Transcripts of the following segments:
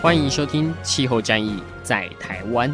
欢迎收听《气候战役在台湾》。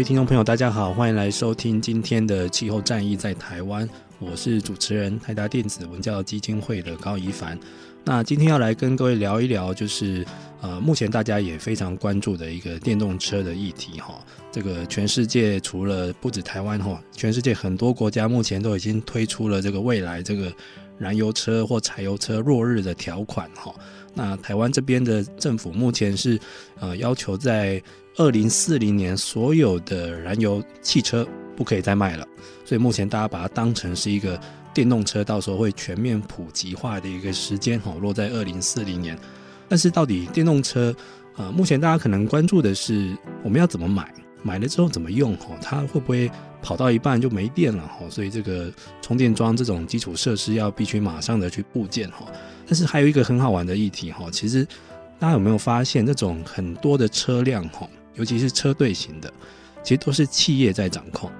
位听众朋友，大家好，欢迎来收听今天的《气候战役在台湾》，我是主持人台达电子文教基金会的高宜帆。那今天要来跟各位聊一聊，就是呃，目前大家也非常关注的一个电动车的议题哈。这个全世界除了不止台湾哈，全世界很多国家目前都已经推出了这个未来这个燃油车或柴油车落日的条款哈。那台湾这边的政府目前是呃要求在二零四零年所有的燃油汽车不可以再卖了，所以目前大家把它当成是一个电动车，到时候会全面普及化的一个时间哈，落在二零四零年。但是到底电动车呃，目前大家可能关注的是我们要怎么买，买了之后怎么用哈，它会不会跑到一半就没电了哈？所以这个充电桩这种基础设施要必须马上的去布建哈。但是还有一个很好玩的议题哈，其实大家有没有发现，这种很多的车辆哈，尤其是车队型的，其实都是企业在掌控。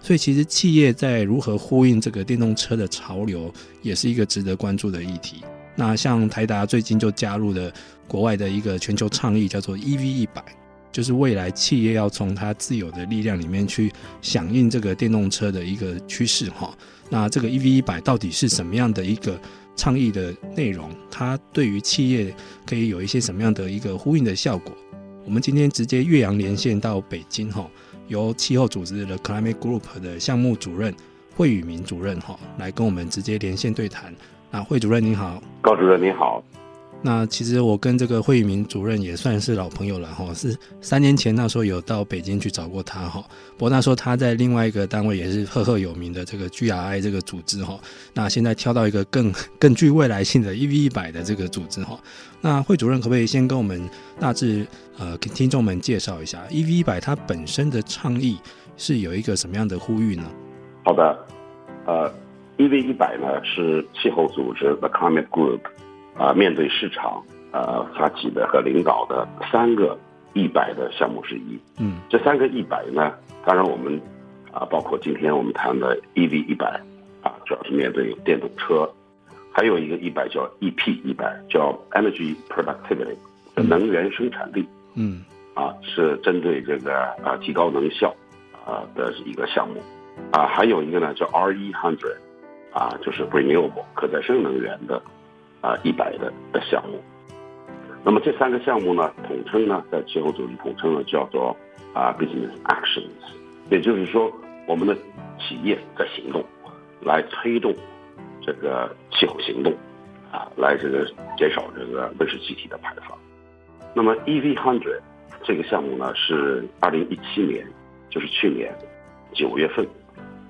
所以其实企业在如何呼应这个电动车的潮流，也是一个值得关注的议题。那像台达最近就加入了国外的一个全球倡议，叫做 EV 一百，就是未来企业要从它自有的力量里面去响应这个电动车的一个趋势哈。那这个 EV 一百到底是什么样的一个？倡议的内容，它对于企业可以有一些什么样的一个呼应的效果？我们今天直接岳阳连线到北京哈，由气候组织的 Climate Group 的项目主任惠宇明主任哈，来跟我们直接连线对谈。那惠主任您好，高主任您好。那其实我跟这个惠宇明主任也算是老朋友了哈，是三年前那时候有到北京去找过他哈。不过那时候他在另外一个单位也是赫赫有名的这个 GRI 这个组织哈。那现在跳到一个更更具未来性的 EV 一百的这个组织哈。那惠主任可不可以先跟我们大致呃给听众们介绍一下 EV 一百它本身的倡议是有一个什么样的呼吁呢？好的，呃，EV 一百呢是气候组织 The Climate Group。啊，面对市场，呃，发起的和领导的三个一百的项目之一。嗯，这三个一百呢，当然我们啊，包括今天我们谈的 EV 一百啊，主要是面对电动车，还有一个一百叫 EP 一百，叫 Energy Productivity 的能源生产力。嗯，啊，是针对这个啊提高能效啊的一个项目。啊，还有一个呢叫 R 一 Hundred，啊，就是 Renewable 可再生能源的。啊，一百的的项目，那么这三个项目呢，统称呢，在气候组织统称呢，叫做啊 business actions，也就是说，我们的企业在行动，来推动这个气候行动，啊，来这个减少这个温室气体的排放。那么 EV hundred 这个项目呢，是二零一七年，就是去年九月份，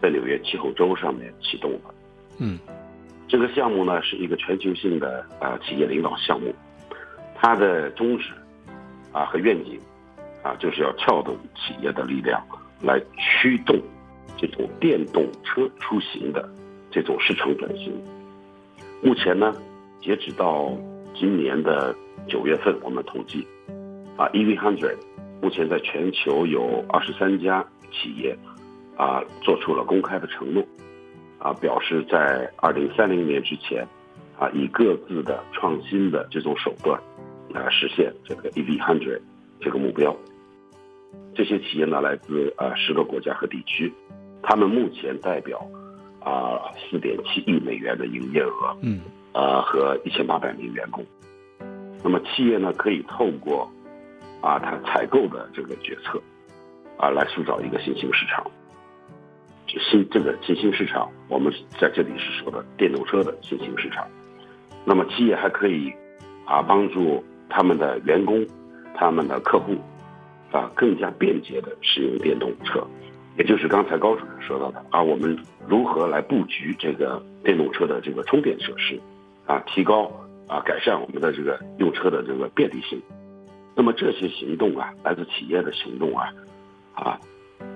在纽约气候周上面启动的。嗯。这个项目呢，是一个全球性的呃企业领导项目，它的宗旨啊和愿景啊就是要撬动企业的力量，来驱动这种电动车出行的这种市场转型。目前呢，截止到今年的九月份，我们统计啊，EV100 目前在全球有二十三家企业啊做出了公开的承诺。啊，表示在二零三零年之前，啊，以各自的创新的这种手段，来实现这个 EV hundred 这个目标。这些企业呢，来自啊十个国家和地区，他们目前代表啊四点七亿美元的营业额，嗯，啊和一千八百名员工。那么企业呢，可以透过啊它采购的这个决策，啊来塑造一个新兴市场。新这个新兴市场，我们在这里是说的电动车的新兴市场。那么企业还可以啊帮助他们的员工、他们的客户啊更加便捷的使用电动车，也就是刚才高主任说到的啊，我们如何来布局这个电动车的这个充电设施啊，提高啊改善我们的这个用车的这个便利性。那么这些行动啊，来自企业的行动啊，啊，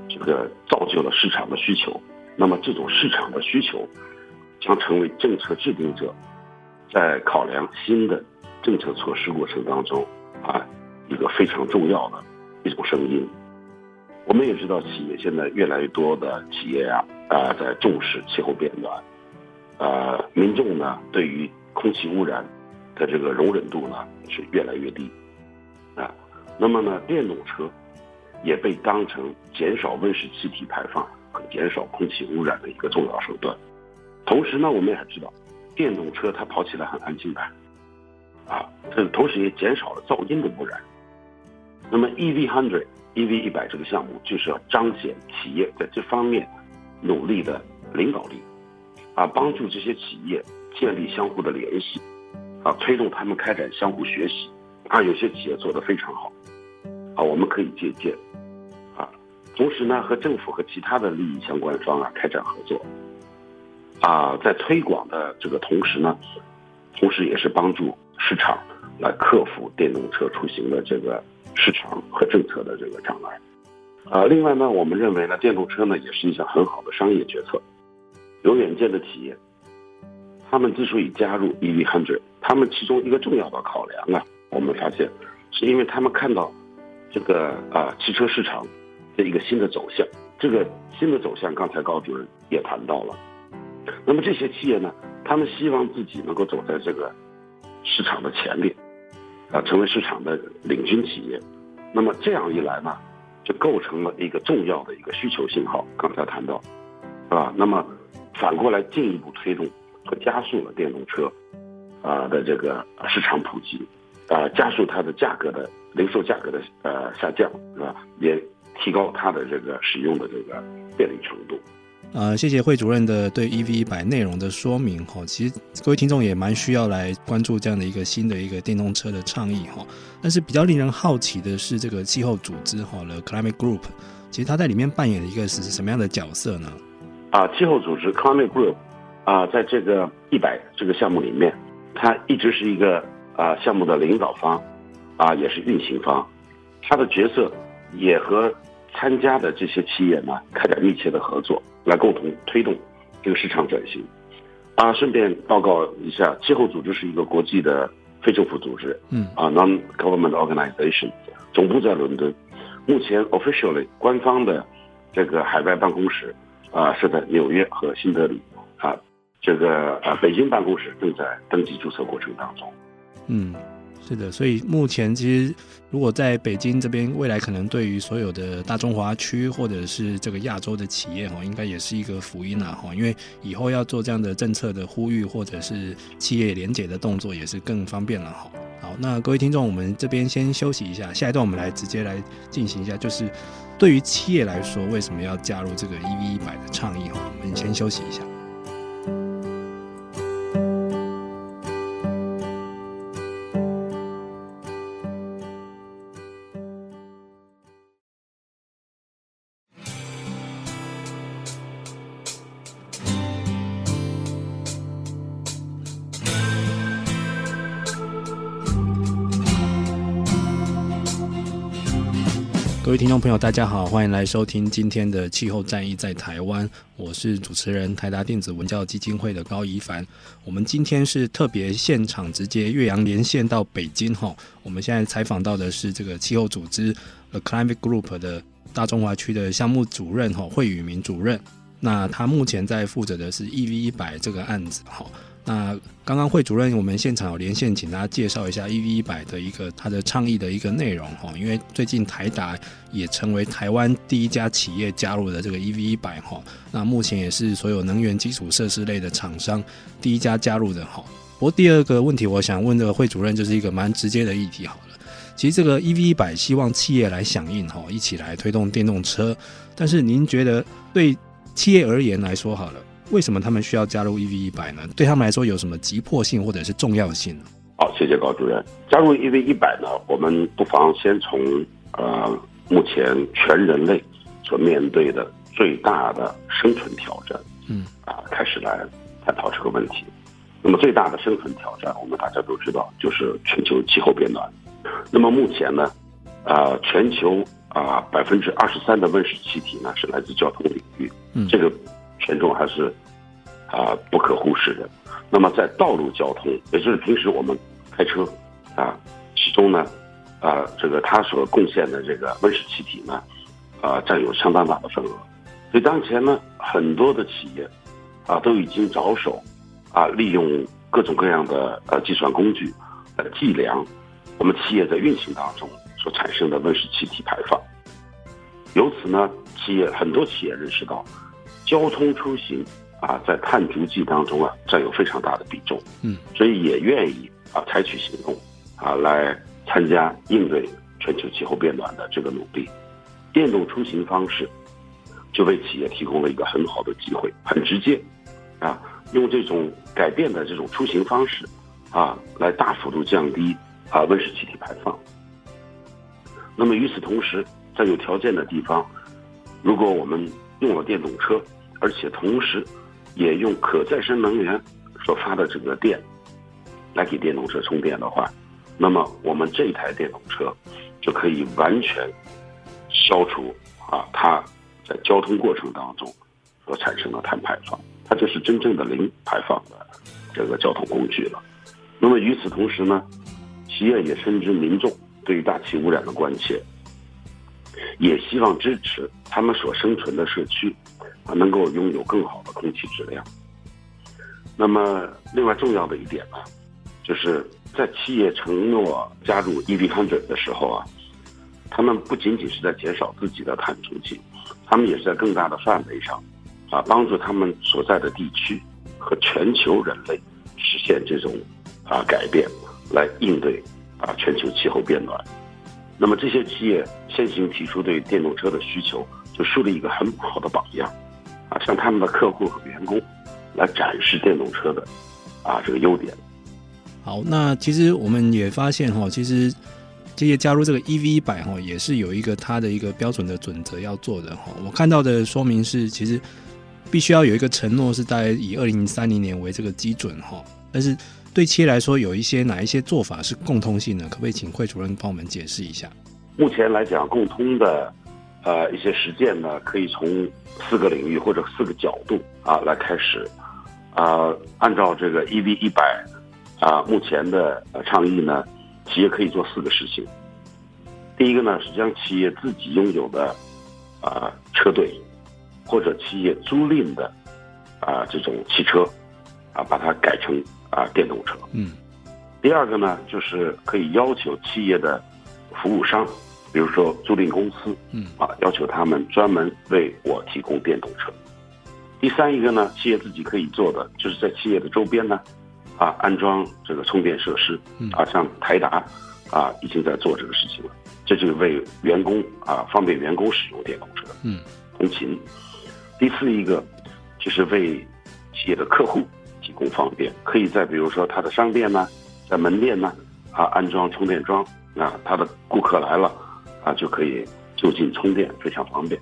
这个造就了市场的需求。那么这种市场的需求将成为政策制定者。在考量新的政策措施过程当中，啊，一个非常重要的一种声音。我们也知道，企业现在越来越多的企业啊，啊，在重视气候变暖，呃，民众呢对于空气污染的这个容忍度呢是越来越低，啊，那么呢，电动车也被当成减少温室气体排放和减少空气污染的一个重要手段。同时呢，我们也知道。电动车它跑起来很安静的，啊，这同时也减少了噪音的污染。那么 EV hundred EV 一百这个项目就是要彰显企业在这方面努力的领导力，啊，帮助这些企业建立相互的联系，啊，推动他们开展相互学习，啊，有些企业做得非常好，啊，我们可以借鉴，同时呢，和政府和其他的利益相关方啊开展合作。啊，在推广的这个同时呢，同时也是帮助市场来克服电动车出行的这个市场和政策的这个障碍。啊，另外呢，我们认为呢，电动车呢也是一项很好的商业决策。有远见的企业，他们之所以加入 EV100，他们其中一个重要的考量啊，我们发现是因为他们看到这个啊汽车市场一个新的走向。这个新的走向，刚才高主任也谈到了。那么这些企业呢，他们希望自己能够走在这个市场的前列，啊，成为市场的领军企业。那么这样一来呢，就构成了一个重要的一个需求信号。刚才谈到，啊，那么反过来进一步推动和加速了电动车啊的这个市场普及，啊，加速它的价格的零售价格的呃下降，是吧？也提高它的这个使用的这个便利程度。呃，谢谢惠主任的对 EV 一百内容的说明哈。其实各位听众也蛮需要来关注这样的一个新的一个电动车的倡议哈。但是比较令人好奇的是，这个气候组织哈，The Climate Group，其实它在里面扮演的一个是什么样的角色呢？啊，气候组织 Climate Group 啊，在这个一百这个项目里面，它一直是一个啊项目的领导方，啊也是运行方，它的角色也和参加的这些企业呢开展密切的合作。来共同推动这个市场转型，啊，顺便报告一下，气候组织是一个国际的非政府组织，嗯，啊，non-government organization，总部在伦敦，目前 officially 官方的这个海外办公室啊是在纽约和新德里，啊，这个啊北京办公室正在登记注册过程当中，嗯。是的，所以目前其实，如果在北京这边，未来可能对于所有的大中华区或者是这个亚洲的企业哈，应该也是一个福音了哈，因为以后要做这样的政策的呼吁或者是企业联结的动作，也是更方便了哈。好，那各位听众，我们这边先休息一下，下一段我们来直接来进行一下，就是对于企业来说，为什么要加入这个 EV 一百的倡议哈？我们先休息一下。各位听众朋友，大家好，欢迎来收听今天的气候战役在台湾。我是主持人台达电子文教基金会的高怡凡。我们今天是特别现场直接岳阳连线到北京哈。我们现在采访到的是这个气候组织 The Climate Group 的大中华区的项目主任哈惠宇明主任。那他目前在负责的是 EV 一百这个案子哈。那刚刚惠主任，我们现场有连线，请大家介绍一下 EV 一百的一个它的倡议的一个内容哈。因为最近台达也成为台湾第一家企业加入的这个 EV 一百哈。那目前也是所有能源基础设施类的厂商第一家加入的哈。不过第二个问题，我想问的惠主任就是一个蛮直接的议题好了。其实这个 EV 一百希望企业来响应哈，一起来推动电动车。但是您觉得对企业而言来说好了，为什么他们需要加入 EV 一百呢？对他们来说有什么急迫性或者是重要性呢？好，谢谢高主任。加入 EV 一百呢，我们不妨先从呃目前全人类所面对的最大的生存挑战，嗯啊开始来探讨这个问题。那么最大的生存挑战，我们大家都知道，就是全球气候变暖。那么目前呢，啊、呃，全球啊百分之二十三的温室气体呢是来自交通领域，嗯，这个权重还是啊、不可忽视的。那么在道路交通，也就是平时我们开车啊，其中呢，啊这个它所贡献的这个温室气体呢，啊占有相当大的份额。所以当前呢，很多的企业啊都已经着手。啊，利用各种各样的呃计算工具来计量我们企业在运行当中所产生的温室气体排放。由此呢，企业很多企业认识到，交通出行啊在碳足迹当中啊占有非常大的比重，嗯，所以也愿意啊采取行动啊来参加应对全球气候变暖的这个努力。电动出行方式就为企业提供了一个很好的机会，很直接啊。用这种改变的这种出行方式，啊，来大幅度降低啊温室气体排放。那么与此同时，在有条件的地方，如果我们用了电动车，而且同时也用可再生能源所发的这个电来给电动车充电的话，那么我们这台电动车就可以完全消除啊它在交通过程当中所产生的碳排放。它就是真正的零排放的这个交通工具了。那么与此同时呢，企业也深知民众对于大气污染的关切，也希望支持他们所生存的社区啊能够拥有更好的空气质量。那么另外重要的一点呢，就是在企业承诺加入 EV 康准的时候啊，他们不仅仅是在减少自己的碳足迹，他们也是在更大的范围上。啊，帮助他们所在的地区和全球人类实现这种啊改变，来应对啊全球气候变暖。那么这些企业先行提出对电动车的需求，就树立一个很好的榜样，啊，向他们的客户和员工来展示电动车的啊这个优点。好，那其实我们也发现哈，其实这些加入这个 EV 一百哈，也是有一个它的一个标准的准则要做的哈。我看到的说明是，其实。必须要有一个承诺，是大概以二零三零年为这个基准哈。但是对企业来说，有一些哪一些做法是共通性的？可不可以请惠主任帮我们解释一下？目前来讲，共通的呃一些实践呢，可以从四个领域或者四个角度啊来开始啊。按照这个 EV 一百啊目前的倡议呢，企业可以做四个事情。第一个呢是将企业自己拥有的啊车队。或者企业租赁的啊这种汽车啊，把它改成啊电动车。嗯。第二个呢，就是可以要求企业的服务商，比如说租赁公司，嗯啊，要求他们专门为我提供电动车。第三一个呢，企业自己可以做的，就是在企业的周边呢啊安装这个充电设施。嗯。啊，像台达啊已经在做这个事情了，这就是为员工啊方便员工使用电动车。嗯。通勤。第四一个，就是为企业的客户提供方便，可以在比如说他的商店呢，在门店呢，啊安装充电桩，啊他的顾客来了，啊就可以就近充电，非常方便。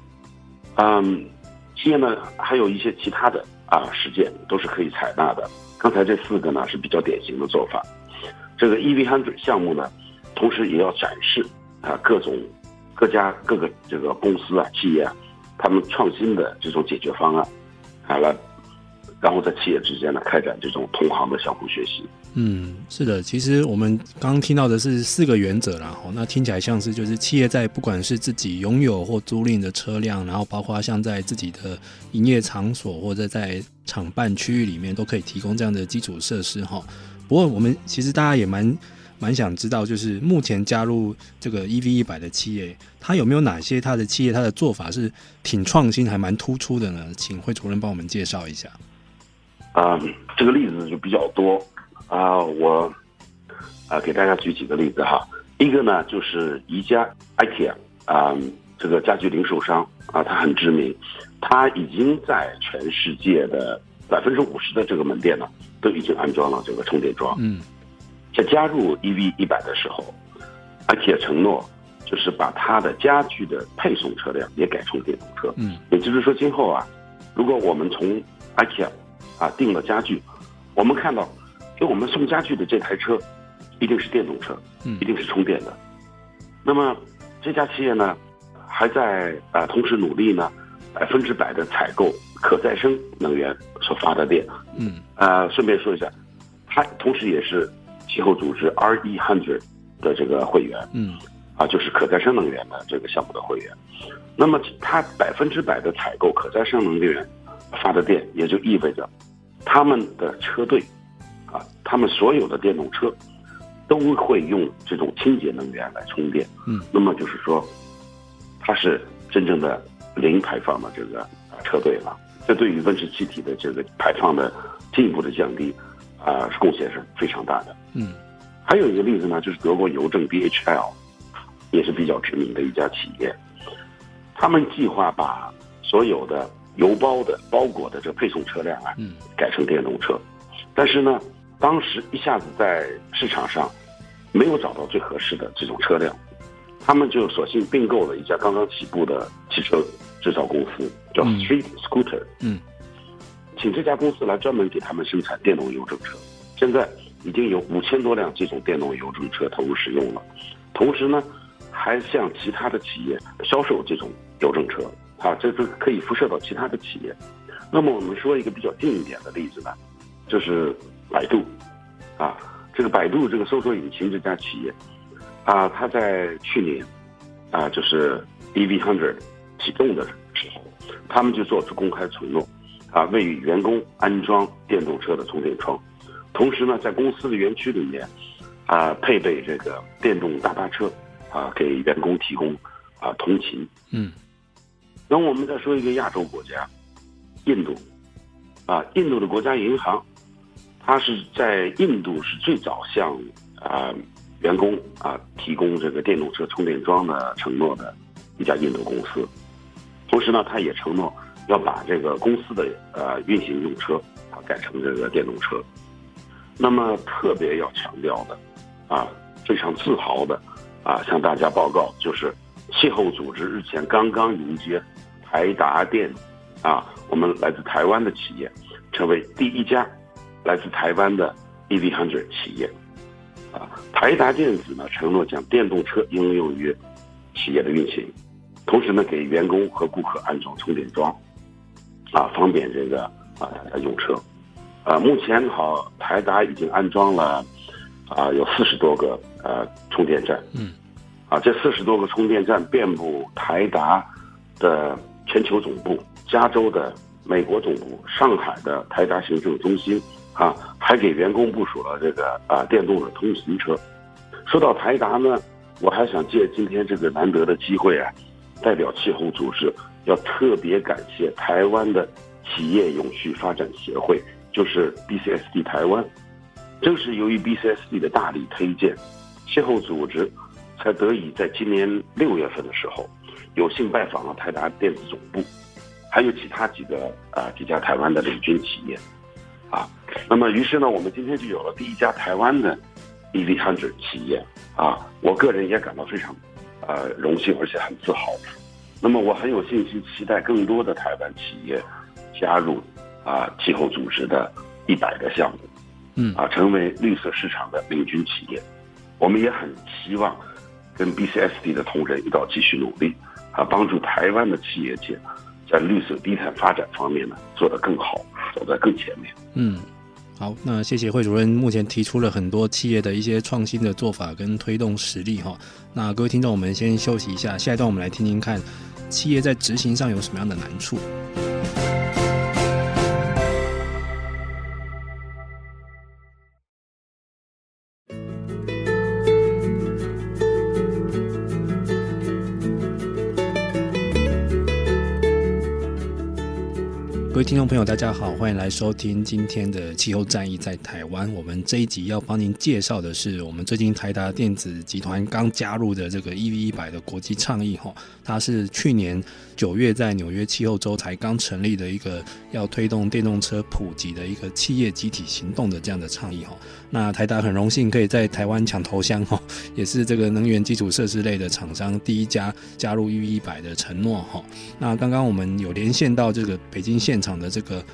嗯，企业呢还有一些其他的啊实践都是可以采纳的。刚才这四个呢是比较典型的做法。这个 EV100 项目呢，同时也要展示啊各种各家各个这个公司啊企业啊。他们创新的这种解决方案，好了，然后在企业之间呢开展这种同行的相互学习。嗯，是的，其实我们刚刚听到的是四个原则啦，哦，那听起来像是就是企业在不管是自己拥有或租赁的车辆，然后包括像在自己的营业场所或者在厂办区域里面，都可以提供这样的基础设施哈。不过我们其实大家也蛮。蛮想知道，就是目前加入这个 EV 一百的企业，它有没有哪些它的企业它的做法是挺创新，还蛮突出的呢？请惠主任帮我们介绍一下。啊，这个例子就比较多啊，我啊给大家举几个例子哈。一个呢就是宜家 IKEA 啊，这个家具零售商啊，它很知名，它已经在全世界的百分之五十的这个门店呢，都已经安装了这个充电桩。嗯，在加入 EV 一百的时候，IKEA 承诺就是把它的家具的配送车辆也改成电动车。嗯，也就是说，今后啊，如果我们从 IKEA 啊订了家具，我们看到给我们送家具的这台车一定是电动车，嗯，一定是充电的。那么这家企业呢，还在啊、呃、同时努力呢，百分之百的采购可再生能源所发的电。嗯，啊、呃，顺便说一下，它同时也是气候组织 RE100 的这个会员。嗯，啊，就是可再生能源的这个项目的会员。那么它百分之百的采购可再生能源发的电，也就意味着他们的车队啊，他们所有的电动车。都会用这种清洁能源来充电，嗯，那么就是说，它是真正的零排放的这个车队了。这对于温室气体的这个排放的进一步的降低，啊、呃，贡献是非常大的。嗯，还有一个例子呢，就是德国邮政 DHL，也是比较知名的一家企业，他们计划把所有的邮包的包裹的这个配送车辆啊，嗯，改成电动车，但是呢。当时一下子在市场上没有找到最合适的这种车辆，他们就索性并购了一家刚刚起步的汽车制造公司，叫 Street Scooter。嗯，请这家公司来专门给他们生产电动邮政车。现在已经有五千多辆这种电动邮政车投入使用了，同时呢，还向其他的企业销售这种邮政车。啊，这都可以辐射到其他的企业。那么我们说一个比较近一点的例子呢，就是。百度，啊，这个百度这个搜索引擎这家企业，啊，它在去年，啊，就是 EV hundred 启动的时候，他们就做出公开承诺，啊，为员工安装电动车的充电桩，同时呢，在公司的园区里面，啊，配备这个电动大巴车，啊，给员工提供啊通勤。嗯，那我们再说一个亚洲国家，印度，啊，印度的国家银行。它是在印度是最早向啊、员工啊提供这个电动车充电桩的承诺的一家印度公司，同时呢，它也承诺要把这个公司的呃运行用车啊改成这个电动车。那么特别要强调的啊，非常自豪的啊，向大家报告，就是气候组织日前刚刚迎接台达电啊，我们来自台湾的企业成为第一家。来自台湾的 EV100 企业，啊，台达电子呢承诺将电动车应用于企业的运行，同时呢给员工和顾客安装充电桩，啊，方便这个啊用车，啊，目前好台达已经安装了啊有四十多个呃充电站，嗯，啊这四十多个充电站遍布台达的全球总部、加州的美国总部、上海的台达行政中心。啊，还给员工部署了这个啊电动的通勤车。说到台达呢，我还想借今天这个难得的机会啊，代表气候组织要特别感谢台湾的企业永续发展协会，就是 BCSD 台湾。正是由于 BCSD 的大力推荐，气候组织才得以在今年六月份的时候，有幸拜访了泰达电子总部，还有其他几个啊几家台湾的领军企业。啊，那么于是呢，我们今天就有了第一家台湾的 EV100 企业啊，我个人也感到非常呃荣幸，而且很自豪。那么我很有信心，期待更多的台湾企业加入啊气候组织的一百个项目，嗯啊，成为绿色市场的领军企业。我们也很希望跟 BCSD 的同仁一道继续努力啊，帮助台湾的企业界呢在绿色低碳发展方面呢做得更好。走在更前面。嗯，好，那谢谢惠主任目前提出了很多企业的一些创新的做法跟推动实例哈。那各位听众，我们先休息一下，下一段我们来听听看企业在执行上有什么样的难处。各位听众朋友，大家好，欢迎来收听今天的气候战役在台湾。我们这一集要帮您介绍的是我们最近台达电子集团刚加入的这个 EV 一百的国际倡议哈，它是去年九月在纽约气候周才刚成立的一个要推动电动车普及的一个企业集体行动的这样的倡议哈。那台达很荣幸可以在台湾抢头香哈，也是这个能源基础设施类的厂商第一家加入 EV 一百的承诺哈。那刚刚我们有连线到这个北京现场。的这个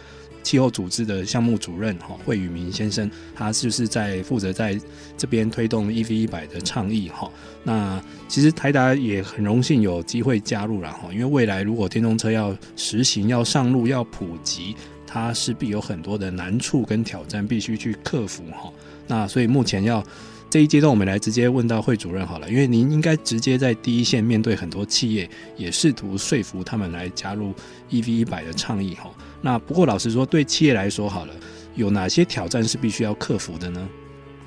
气候组织的项目主任哈惠宇明先生，他就是在负责在这边推动 EV 一百的倡议哈。那其实台达也很荣幸有机会加入了哈，因为未来如果电动车要实行、要上路、要普及，它势必有很多的难处跟挑战必须去克服哈。那所以目前要。这一阶段，我们来直接问到惠主任好了，因为您应该直接在第一线面对很多企业，也试图说服他们来加入 EV 一百的倡议哈。那不过老实说，对企业来说好了，有哪些挑战是必须要克服的呢？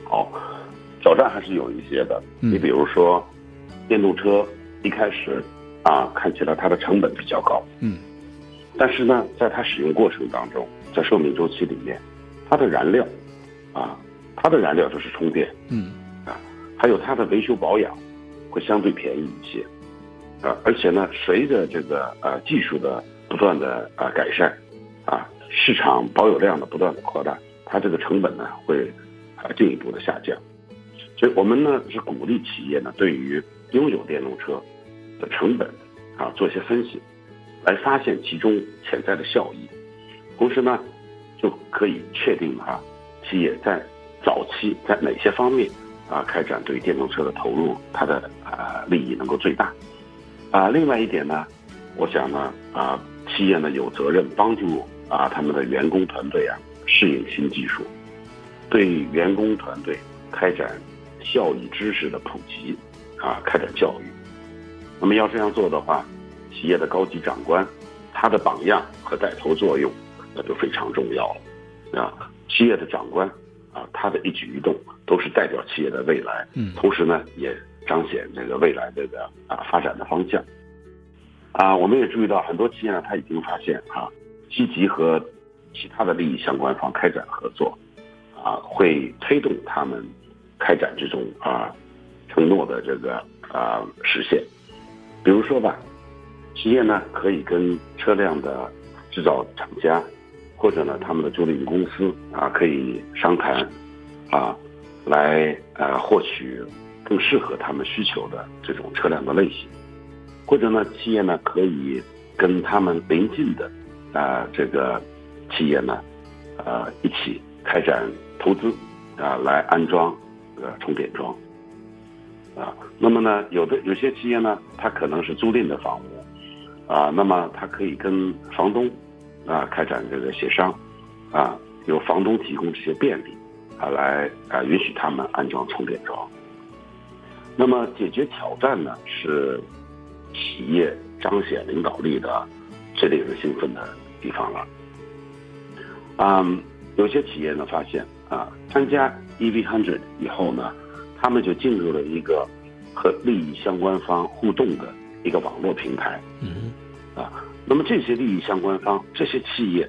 好，挑战还是有一些的。你比如说，电动车一开始啊，看起来它的成本比较高，嗯，但是呢，在它使用过程当中，在寿命周期里面，它的燃料啊。它的燃料就是充电，嗯，啊，还有它的维修保养会相对便宜一些，啊，而且呢，随着这个呃技术的不断的啊改善，啊，市场保有量的不断的扩大，它这个成本呢会啊进一步的下降，所以我们呢是鼓励企业呢对于拥有电动车的成本啊做一些分析，来发现其中潜在的效益，同时呢就可以确定啊企业在早期在哪些方面啊开展对电动车的投入，它的啊利益能够最大啊？另外一点呢，我想呢啊，企业呢有责任帮助啊他们的员工团队啊适应新技术，对员工团队开展效益知识的普及啊，开展教育。那么要这样做的话，企业的高级长官他的榜样和带头作用那就非常重要了啊，企业的长官。啊，他的一举一动都是代表企业的未来，嗯，同时呢，也彰显这个未来这个啊发展的方向。啊，我们也注意到很多企业呢，他已经发现啊，积极和其他的利益相关方开展合作，啊，会推动他们开展这种啊承诺的这个啊实现。比如说吧，企业呢可以跟车辆的制造厂家。或者呢，他们的租赁公司啊，可以商谈，啊，来呃获取更适合他们需求的这种车辆的类型，或者呢，企业呢可以跟他们邻近的啊这个企业呢，呃一起开展投资啊，来安装呃充电桩，啊，那么呢，有的有些企业呢，它可能是租赁的房屋，啊，那么它可以跟房东。啊，开展这个协商，啊，由房东提供这些便利，啊，来啊允许他们安装充电桩。那么解决挑战呢，是企业彰显领导力的最令人兴奋的地方了。嗯，有些企业呢发现啊，参加 EV Hundred 以后呢，他们就进入了一个和利益相关方互动的一个网络平台。嗯，啊。那么这些利益相关方，这些企业，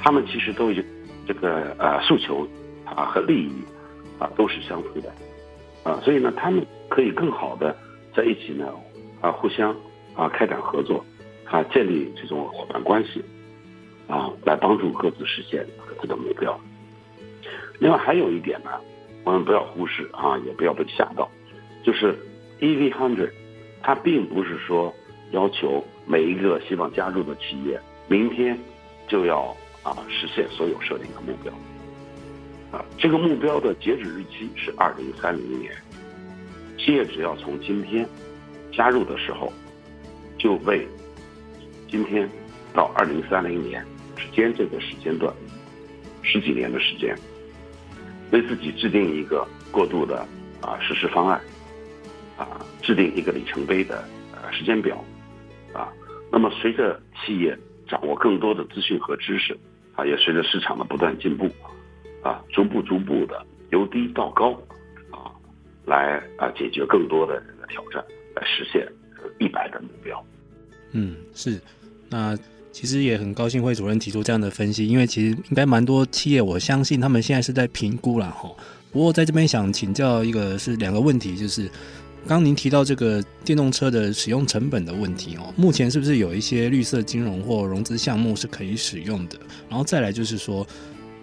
他们其实都有这个呃诉求啊和利益啊都是相似的啊，所以呢，他们可以更好的在一起呢啊互相啊开展合作啊，建立这种伙伴关系啊，来帮助各自实现各自的目标。另外还有一点呢，我们不要忽视啊，也不要被吓到，就是 EV100，它并不是说要求。每一个希望加入的企业，明天就要啊实现所有设定的目标，啊，这个目标的截止日期是二零三零年。企业只要从今天加入的时候，就为今天到二零三零年之间这个时间段，十几年的时间，为自己制定一个过渡的啊实施方案，啊，制定一个里程碑的呃时间表。那么随着企业掌握更多的资讯和知识，啊，也随着市场的不断进步，啊，逐步逐步的由低到高，啊，来啊解决更多的这个挑战，来实现一百的目标。嗯，是。那其实也很高兴会主任提出这样的分析，因为其实应该蛮多企业，我相信他们现在是在评估了哈。不过在这边想请教一个是两个问题，就是刚您提到这个电动车的使用成本的问题哦，目前是不是有一些绿色金融或融资项目是可以使用的？然后再来就是说，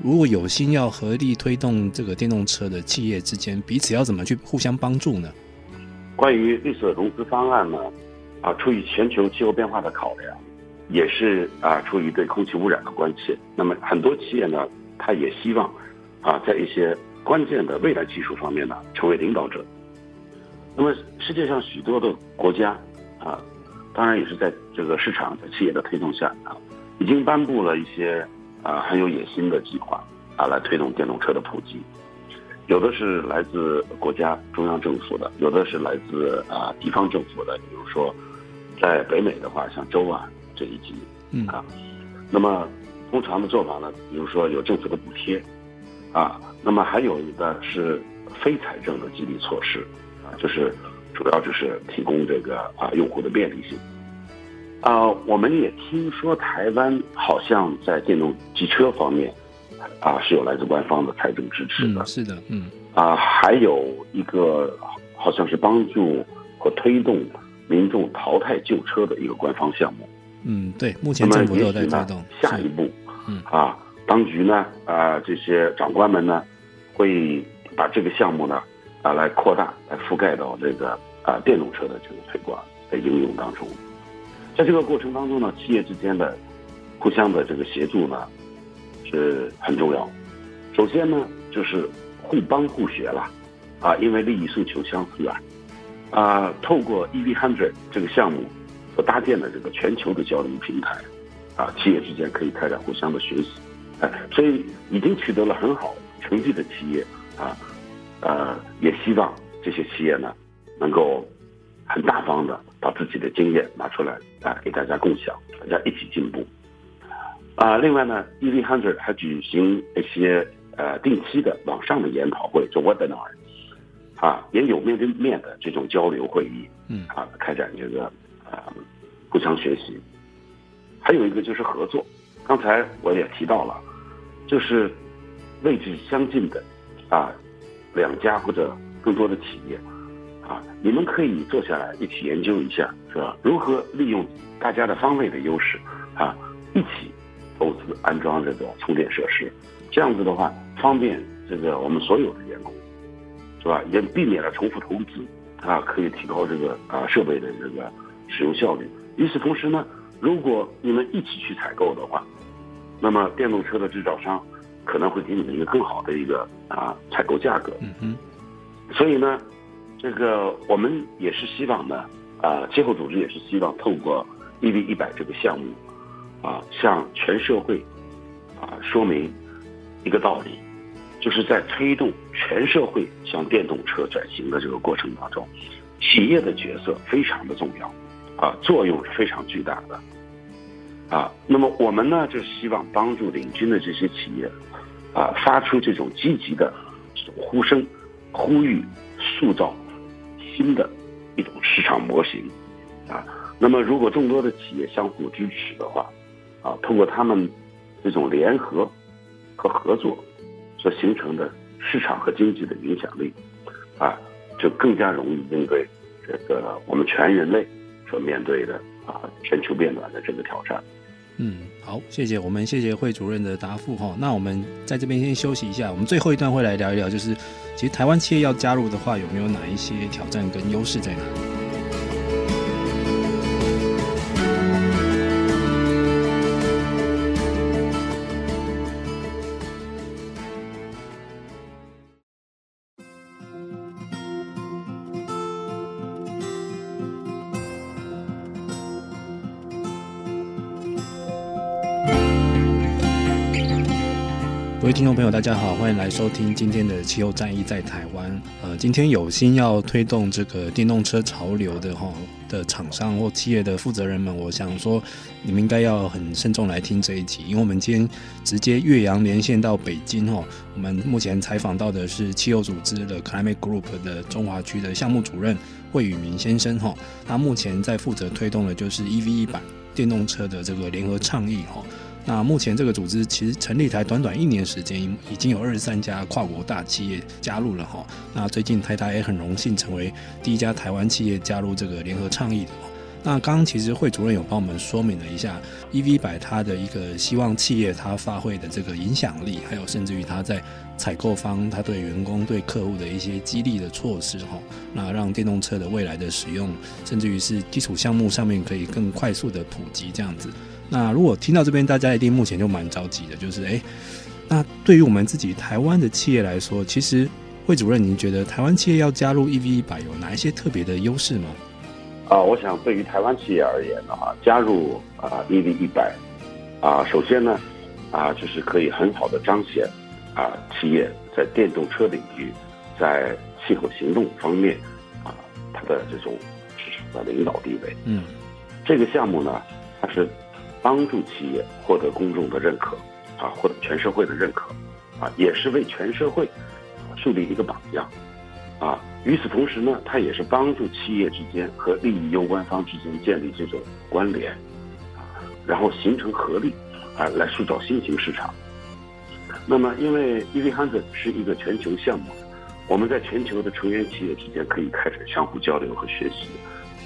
如果有心要合力推动这个电动车的企业之间，彼此要怎么去互相帮助呢？关于绿色融资方案呢，啊，出于全球气候变化的考量。也是啊，出于对空气污染的关切，那么很多企业呢，他也希望啊，在一些关键的未来技术方面呢，成为领导者。那么世界上许多的国家啊，当然也是在这个市场在企业的推动下啊，已经颁布了一些啊很有野心的计划啊，来推动电动车的普及。有的是来自国家中央政府的，有的是来自啊地方政府的，比如说在北美的话，像州啊。这一级，嗯啊，那么通常的做法呢，比如说有政府的补贴，啊，那么还有一个是非财政的激励措施，啊，就是主要就是提供这个啊用户的便利性，啊，我们也听说台湾好像在电动机车方面，啊是有来自官方的财政支持的，嗯，是的，嗯，啊，还有一个好像是帮助和推动民众淘汰旧车的一个官方项目。嗯，对，目前政府都在推动。下一步，嗯啊，当局呢，啊，这些长官们呢，会把这个项目呢，啊，来扩大，来覆盖到这个啊电动车的这个推广的应用当中。在这个过程当中呢，企业之间的互相的这个协助呢，是很重要。首先呢，就是互帮互学了，啊，因为利益诉求相似啊，啊，透过 EV Hundred 这个项目。所搭建的这个全球的交流平台，啊，企业之间可以开展互相的学习，哎，所以已经取得了很好成绩的企业，啊，呃，也希望这些企业呢，能够很大方的把自己的经验拿出来，啊，给大家共享，大家一起进步。啊，另外呢，EV100 还举行一些呃定期的网上的研讨会，就 webinar，啊，也有面对面的这种交流会议，嗯，啊，开展这个。啊，互相学习，还有一个就是合作。刚才我也提到了，就是位置相近的啊两家或者更多的企业啊，你们可以坐下来一起研究一下，是吧？如何利用大家的方位的优势啊，一起投资安装这个充电设施，这样子的话，方便这个我们所有的员工，是吧？也避免了重复投资啊，可以提高这个啊设备的这个。使用效率。与此同时呢，如果你们一起去采购的话，那么电动车的制造商可能会给你们一个更好的一个啊采购价格。嗯哼。所以呢，这个我们也是希望呢，啊，气候组织也是希望透过 EV 一百这个项目，啊，向全社会啊说明一个道理，就是在推动全社会向电动车转型的这个过程当中，企业的角色非常的重要。啊，作用是非常巨大的，啊，那么我们呢就希望帮助领军的这些企业，啊，发出这种积极的这种呼声，呼吁塑造新的一种市场模型，啊，那么如果众多的企业相互支持的话，啊，通过他们这种联合和合作所形成的市场和经济的影响力，啊，就更加容易应对这个我们全人类。所面对的啊，全球变暖的这个挑战。嗯，好，谢谢我们，谢谢惠主任的答复哈。那我们在这边先休息一下，我们最后一段会来聊一聊，就是其实台湾企业要加入的话，有没有哪一些挑战跟优势在哪里？大家好，欢迎来收听今天的气候战役在台湾。呃，今天有心要推动这个电动车潮流的哈的厂商或企业的负责人们，我想说，你们应该要很慎重来听这一集，因为我们今天直接越洋连线到北京哈。我们目前采访到的是气候组织的 Climate Group 的中华区的项目主任惠宇明先生哈，他目前在负责推动的就是 EV 一百。电动车的这个联合倡议哈。那目前这个组织其实成立才短短一年时间，已经有二十三家跨国大企业加入了哈。那最近台达也很荣幸成为第一家台湾企业加入这个联合倡议的。那刚刚其实惠主任有帮我们说明了一下，E V 百它的一个希望企业它发挥的这个影响力，还有甚至于它在采购方它对员工对客户的一些激励的措施哈，那让电动车的未来的使用，甚至于是基础项目上面可以更快速的普及这样子。那如果听到这边，大家一定目前就蛮着急的，就是哎，那对于我们自己台湾的企业来说，其实魏主任您觉得台湾企业要加入 EV 一百有哪一些特别的优势吗？啊，我想对于台湾企业而言的话，加入啊 EV 一百，啊，首先呢，啊，就是可以很好的彰显啊企业在电动车领域，在气候行动方面啊它的这种市场的领导地位。嗯，这个项目呢，它是帮助企业获得公众的认可，啊，获得全社会的认可，啊，也是为全社会树立一个榜样，啊。与此同时呢，它也是帮助企业之间和利益攸关方之间建立这种关联，啊，然后形成合力，啊，来塑造新型市场。那么，因为 EV100 是一个全球项目，我们在全球的成员企业之间可以开展相互交流和学习，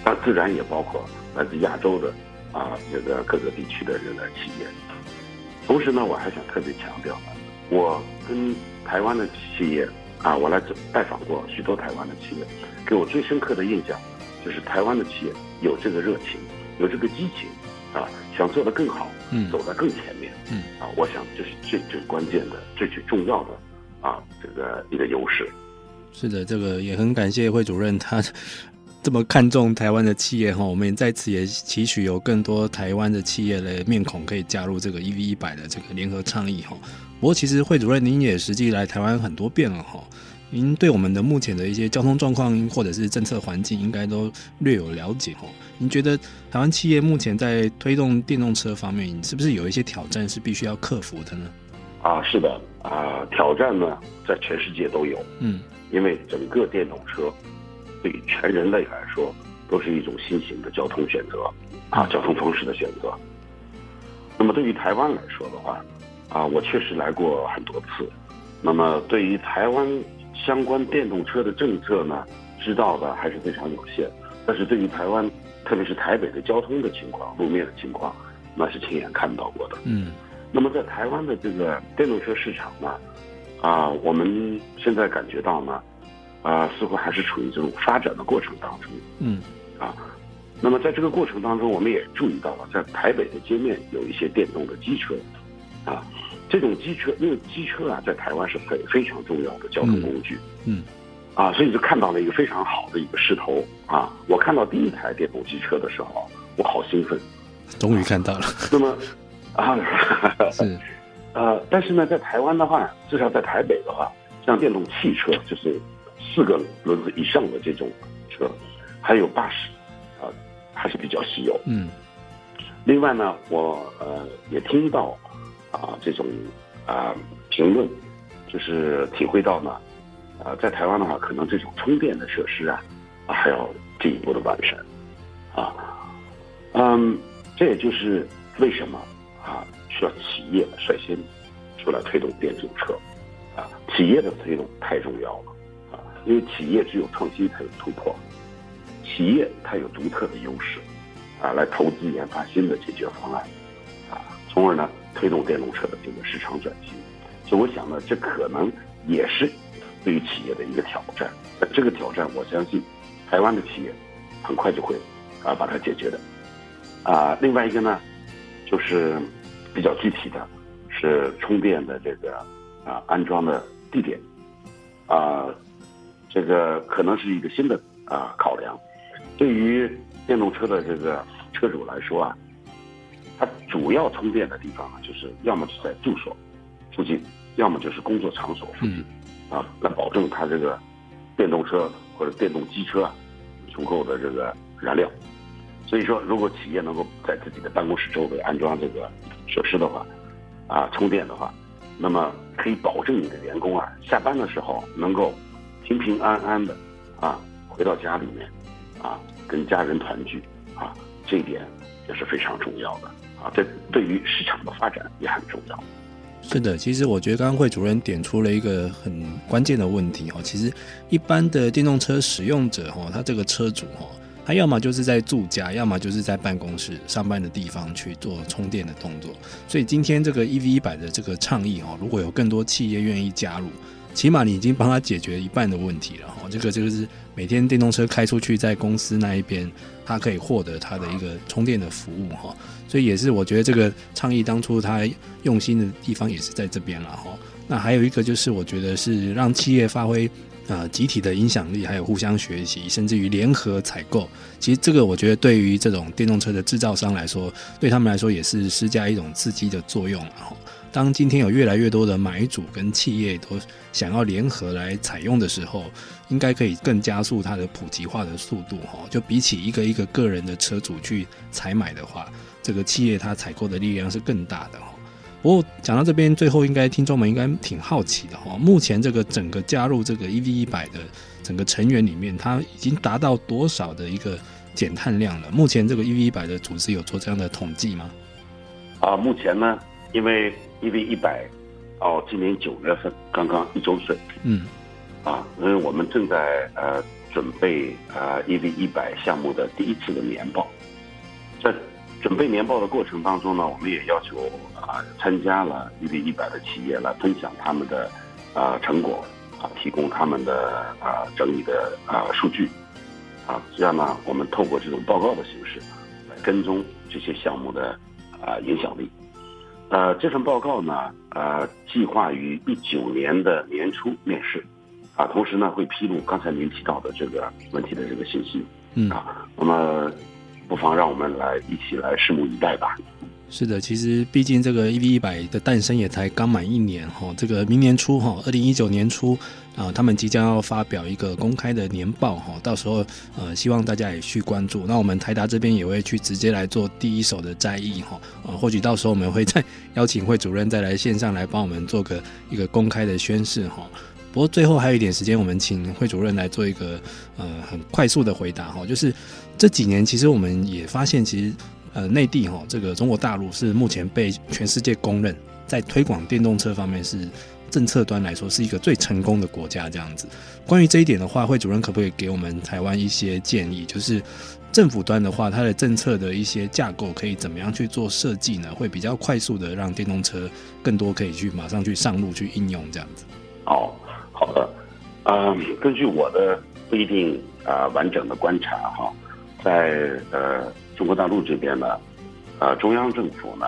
它自然也包括来自亚洲的啊这个各个地区的人的企业。同时呢，我还想特别强调，我跟台湾的企业。啊，我来拜访过许多台湾的企业，给我最深刻的印象就是台湾的企业有这个热情，有这个激情，啊，想做得更好，嗯，走得更前面，嗯，啊，我想这是最最关键的、最最重要的啊，这个一个优势。是的，这个也很感谢惠主任他这么看重台湾的企业哈，我们在此也期许有更多台湾的企业的面孔可以加入这个 EV 一百的这个联合倡议哈。不过，其实惠主任您也实际来台湾很多遍了哈，您对我们的目前的一些交通状况或者是政策环境，应该都略有了解哈。您觉得台湾企业目前在推动电动车方面，是不是有一些挑战是必须要克服的呢？啊，是的，啊，挑战呢，在全世界都有，嗯，因为整个电动车对于全人类来说，都是一种新型的交通选择，啊，交通方式的选择。那么对于台湾来说的话，啊，我确实来过很多次。那么，对于台湾相关电动车的政策呢，知道的还是非常有限。但是对于台湾，特别是台北的交通的情况、路面的情况，那是亲眼看到过的。嗯。那么，在台湾的这个电动车市场呢，啊，我们现在感觉到呢，啊，似乎还是处于这种发展的过程当中。嗯。啊，那么在这个过程当中，我们也注意到了，在台北的街面有一些电动的机车。啊，这种机车，因为机车啊，在台湾是非非常重要的交通工具，嗯，嗯啊，所以就看到了一个非常好的一个势头啊。我看到第一台电动机车的时候，我好兴奋，终于看到了。啊、那么啊，是，呃，但是呢，在台湾的话，至少在台北的话，像电动汽车，就是四个轮子以上的这种车，还有巴士，啊，还是比较稀有。嗯，另外呢，我呃也听到。啊，这种啊评论，就是体会到呢，啊，在台湾的话，可能这种充电的设施啊，啊还要进一步的完善，啊，嗯，这也就是为什么啊需要企业率先出来推动电动车，啊，企业的推动太重要了，啊，因为企业只有创新才有突破，企业它有独特的优势，啊，来投资研发新的解决方案，啊，从而呢。推动电动车的这个市场转型，所以我想呢，这可能也是对于企业的一个挑战。那这个挑战，我相信台湾的企业很快就会啊把它解决的。啊，另外一个呢，就是比较具体的，是充电的这个啊安装的地点。啊，这个可能是一个新的啊考量。对于电动车的这个车主来说啊。它主要充电的地方啊，就是要么是在住所附近，要么就是工作场所附近，啊，来保证它这个电动车或者电动机车啊足够的这个燃料。所以说，如果企业能够在自己的办公室周围安装这个设施的话，啊，充电的话，那么可以保证你的员工啊下班的时候能够平平安安的啊回到家里面，啊跟家人团聚，啊。这一点也是非常重要的啊，这对于市场的发展也很重要。是的，其实我觉得刚刚惠主任点出了一个很关键的问题哦。其实一般的电动车使用者哈，他这个车主哈，他要么就是在住家，要么就是在办公室上班的地方去做充电的动作。所以今天这个 EV 一百的这个倡议哈，如果有更多企业愿意加入，起码你已经帮他解决一半的问题了哈。这个就是每天电动车开出去，在公司那一边，他可以获得他的一个充电的服务哈。所以也是我觉得这个倡议当初他用心的地方也是在这边了哈。那还有一个就是我觉得是让企业发挥呃集体的影响力，还有互相学习，甚至于联合采购。其实这个我觉得对于这种电动车的制造商来说，对他们来说也是施加一种刺激的作用哈。当今天有越来越多的买主跟企业都想要联合来采用的时候，应该可以更加速它的普及化的速度哈。就比起一个一个个人的车主去采买的话，这个企业它采购的力量是更大的哈。不过讲到这边，最后应该听众们应该挺好奇的哈。目前这个整个加入这个 EV 一百的整个成员里面，它已经达到多少的一个减碳量了？目前这个 EV 一百的组织有做这样的统计吗？啊，目前呢，因为 EV 一百哦，今年九月份刚刚一周岁，嗯，啊，因为我们正在呃准备啊 EV 一百项目的第一次的年报，在准备年报的过程当中呢，我们也要求啊参加了 EV 一百的企业来分享他们的啊成果啊，提供他们的啊整理的啊数据。啊，这样呢，我们透过这种报告的形式来跟踪这些项目的啊影响力。呃，这份报告呢，呃，计划于一九年的年初面世，啊，同时呢会披露刚才您提到的这个问题的这个信息，嗯。啊，那么不妨让我们来一起来拭目以待吧。是的，其实毕竟这个 EV 一百的诞生也才刚满一年哈，这个明年初哈，二零一九年初啊，他们即将要发表一个公开的年报哈，到时候呃，希望大家也去关注。那我们台达这边也会去直接来做第一手的摘译哈，呃，或许到时候我们会再邀请惠主任再来线上来帮我们做个一个公开的宣示哈。不过最后还有一点时间，我们请惠主任来做一个呃很快速的回答哈，就是这几年其实我们也发现其实。呃，内地哈，这个中国大陆是目前被全世界公认在推广电动车方面是政策端来说是一个最成功的国家。这样子，关于这一点的话，惠主任可不可以给我们台湾一些建议？就是政府端的话，它的政策的一些架构可以怎么样去做设计呢？会比较快速的让电动车更多可以去马上去上路去应用这样子。哦，好的，嗯，根据我的不一定啊、完整的观察哈，在呃。中国大陆这边呢，呃，中央政府呢，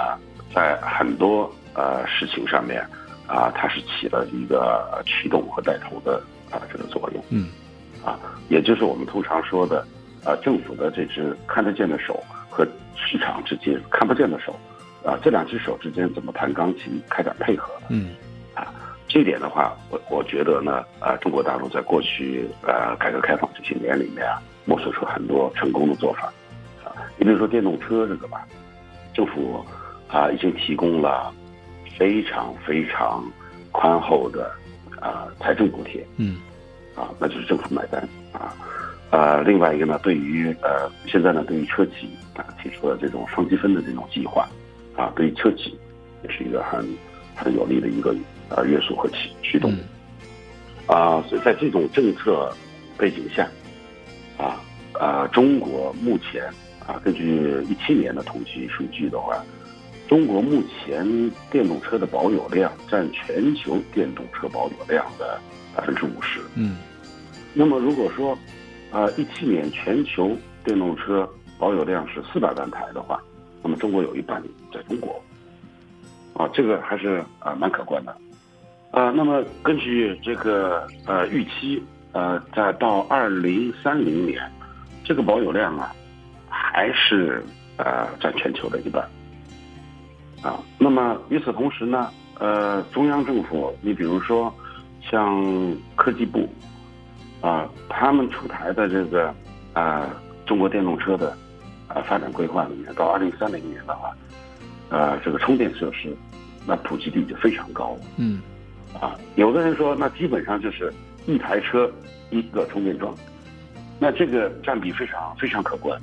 在很多呃事情上面啊，它是起了一个驱动和带头的啊这个作用。嗯，啊，也就是我们通常说的啊，政府的这只看得见的手和市场之间看不见的手，啊，这两只手之间怎么弹钢琴，开展配合？嗯，啊，这一点的话，我我觉得呢，啊，中国大陆在过去呃改革开放这些年里面啊，摸索出很多成功的做法。你比如说电动车这个吧，政府啊已经提供了非常非常宽厚的啊财政补贴，嗯，啊那就是政府买单啊，呃另外一个呢，对于呃现在呢对于车企啊提出了这种双积分的这种计划，啊对于车企也是一个很很有利的一个呃约束和驱驱动，啊所以在这种政策背景下，啊啊中国目前。啊，根据一七年的统计数据的话，中国目前电动车的保有量占全球电动车保有量的百分之五十。嗯，那么如果说，啊，一七年全球电动车保有量是四百万台的话，那么中国有一半在中国。啊，这个还是啊蛮可观的。啊，那么根据这个呃预期，呃，在到二零三零年，这个保有量啊。还是呃占全球的一半啊。那么与此同时呢，呃，中央政府，你比如说像科技部啊，他们出台的这个啊中国电动车的啊发展规划里面，到二零三零年的话，呃，这个充电设施那普及率就非常高了。嗯。啊，有的人说，那基本上就是一台车一个充电桩，那这个占比非常非常可观。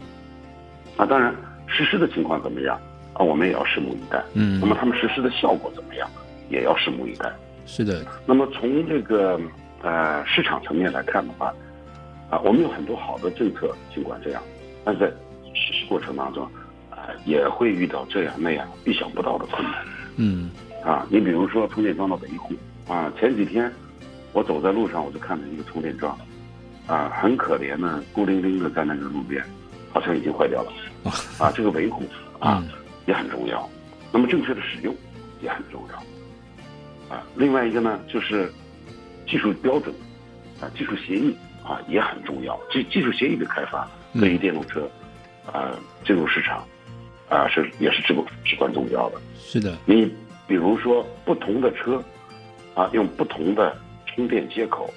啊，当然，实施的情况怎么样啊？我们也要拭目以待。嗯，那么他们实施的效果怎么样，也要拭目以待。是的。那么从这个呃市场层面来看的话，啊，我们有很多好的政策，尽管这样，但是在实施过程当中，啊，也会遇到这样那样意想不到的困难。嗯。啊，你比如说充电桩的维护啊，前几天我走在路上，我就看到一个充电桩，啊，很可怜呢孤零零的在那个路边，好像已经坏掉了。啊，这个维护啊也很重要，那么正确的使用也很重要。啊，另外一个呢就是技术标准啊，技术协议啊也很重要。技技术协议的开发对于电动车啊进入市场啊是也是至关至关重要的。是的，你。比如说，不同的车，啊，用不同的充电接口，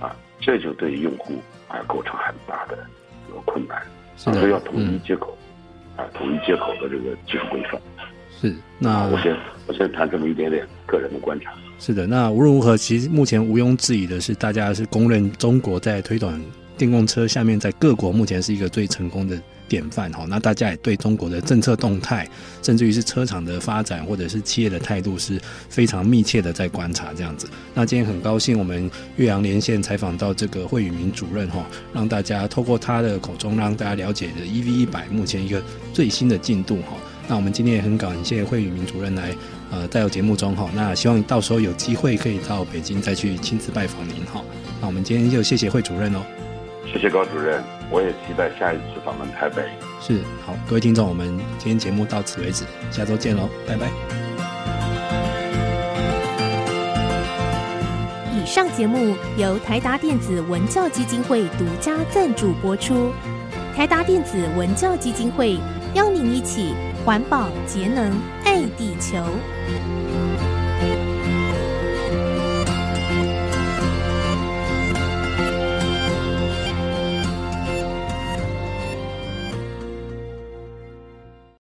啊，这就对用户啊构成很大的一个困难。所以要统一接口，嗯、啊，统一接口的这个技术规范。是，那我先我先谈这么一点点个人的观察。是的，那无论如何，其实目前毋庸置疑的是，大家是公认中国在推广电动车下面，在各国目前是一个最成功的。典范哈，那大家也对中国的政策动态，甚至于是车厂的发展，或者是企业的态度，是非常密切的在观察这样子。那今天很高兴，我们岳阳连线采访到这个惠宇明主任哈，让大家透过他的口中，让大家了解的 EV 一百目前一个最新的进度哈。那我们今天也很感谢惠宇明主任来呃在我节目中哈，那希望到时候有机会可以到北京再去亲自拜访您哈。那我们今天就谢谢惠主任哦。谢谢高主任，我也期待下一次访问台北。是，好，各位听众，我们今天节目到此为止，下周见喽，拜拜。以上节目由台达电子文教基金会独家赞助播出。台达电子文教基金会邀您一起环保节能爱地球。